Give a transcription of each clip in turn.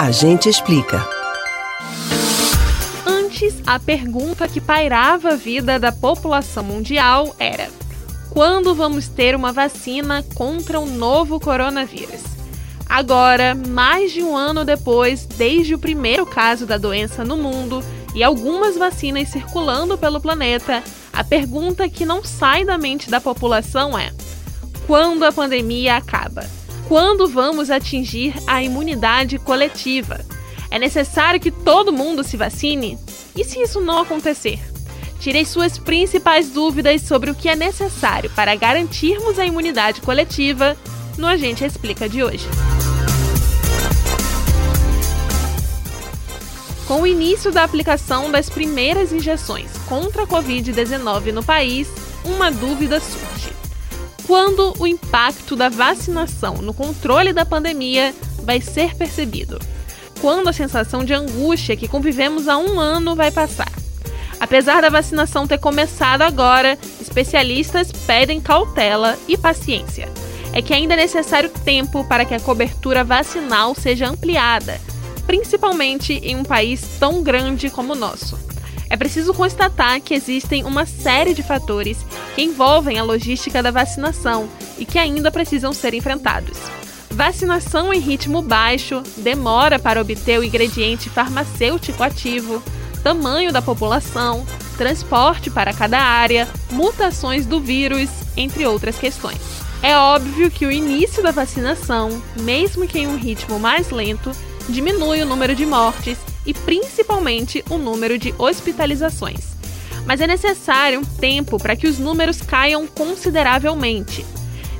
A gente explica. Antes, a pergunta que pairava a vida da população mundial era: quando vamos ter uma vacina contra o novo coronavírus? Agora, mais de um ano depois, desde o primeiro caso da doença no mundo e algumas vacinas circulando pelo planeta, a pergunta que não sai da mente da população é: quando a pandemia acaba? Quando vamos atingir a imunidade coletiva? É necessário que todo mundo se vacine? E se isso não acontecer? Tirei suas principais dúvidas sobre o que é necessário para garantirmos a imunidade coletiva no Agente Explica de hoje. Com o início da aplicação das primeiras injeções contra a Covid-19 no país, uma dúvida surge. Quando o impacto da vacinação no controle da pandemia vai ser percebido? Quando a sensação de angústia que convivemos há um ano vai passar? Apesar da vacinação ter começado agora, especialistas pedem cautela e paciência. É que ainda é necessário tempo para que a cobertura vacinal seja ampliada principalmente em um país tão grande como o nosso. É preciso constatar que existem uma série de fatores que envolvem a logística da vacinação e que ainda precisam ser enfrentados. Vacinação em ritmo baixo, demora para obter o ingrediente farmacêutico ativo, tamanho da população, transporte para cada área, mutações do vírus, entre outras questões. É óbvio que o início da vacinação, mesmo que em um ritmo mais lento, diminui o número de mortes e principalmente o número de hospitalizações. Mas é necessário um tempo para que os números caiam consideravelmente.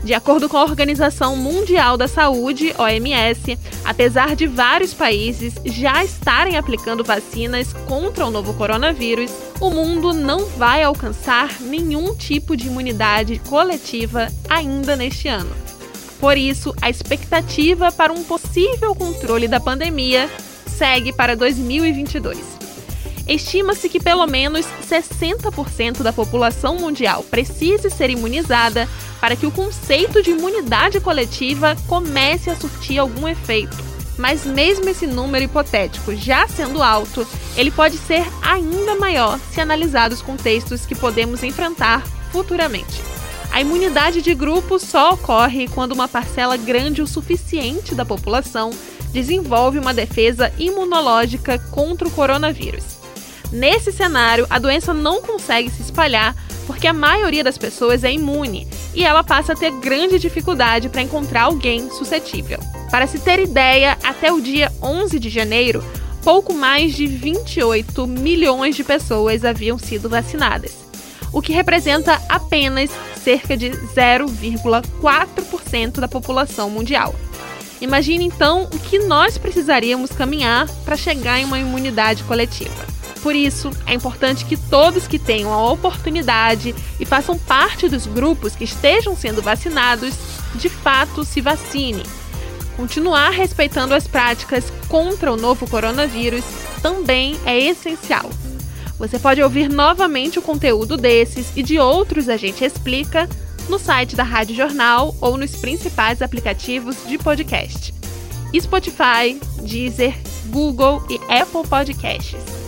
De acordo com a Organização Mundial da Saúde, OMS, apesar de vários países já estarem aplicando vacinas contra o novo coronavírus, o mundo não vai alcançar nenhum tipo de imunidade coletiva ainda neste ano. Por isso, a expectativa para um possível controle da pandemia segue para 2022. Estima-se que pelo menos 60% da população mundial precise ser imunizada para que o conceito de imunidade coletiva comece a surtir algum efeito. Mas, mesmo esse número hipotético já sendo alto, ele pode ser ainda maior se analisar os contextos que podemos enfrentar futuramente. A imunidade de grupo só ocorre quando uma parcela grande o suficiente da população desenvolve uma defesa imunológica contra o coronavírus. Nesse cenário, a doença não consegue se espalhar porque a maioria das pessoas é imune e ela passa a ter grande dificuldade para encontrar alguém suscetível. Para se ter ideia, até o dia 11 de janeiro, pouco mais de 28 milhões de pessoas haviam sido vacinadas, o que representa apenas cerca de 0,4% da população mundial. Imagine então o que nós precisaríamos caminhar para chegar em uma imunidade coletiva. Por isso, é importante que todos que tenham a oportunidade e façam parte dos grupos que estejam sendo vacinados, de fato se vacinem. Continuar respeitando as práticas contra o novo coronavírus também é essencial. Você pode ouvir novamente o conteúdo desses e de outros a gente explica no site da Rádio Jornal ou nos principais aplicativos de podcast: Spotify, Deezer, Google e Apple Podcasts.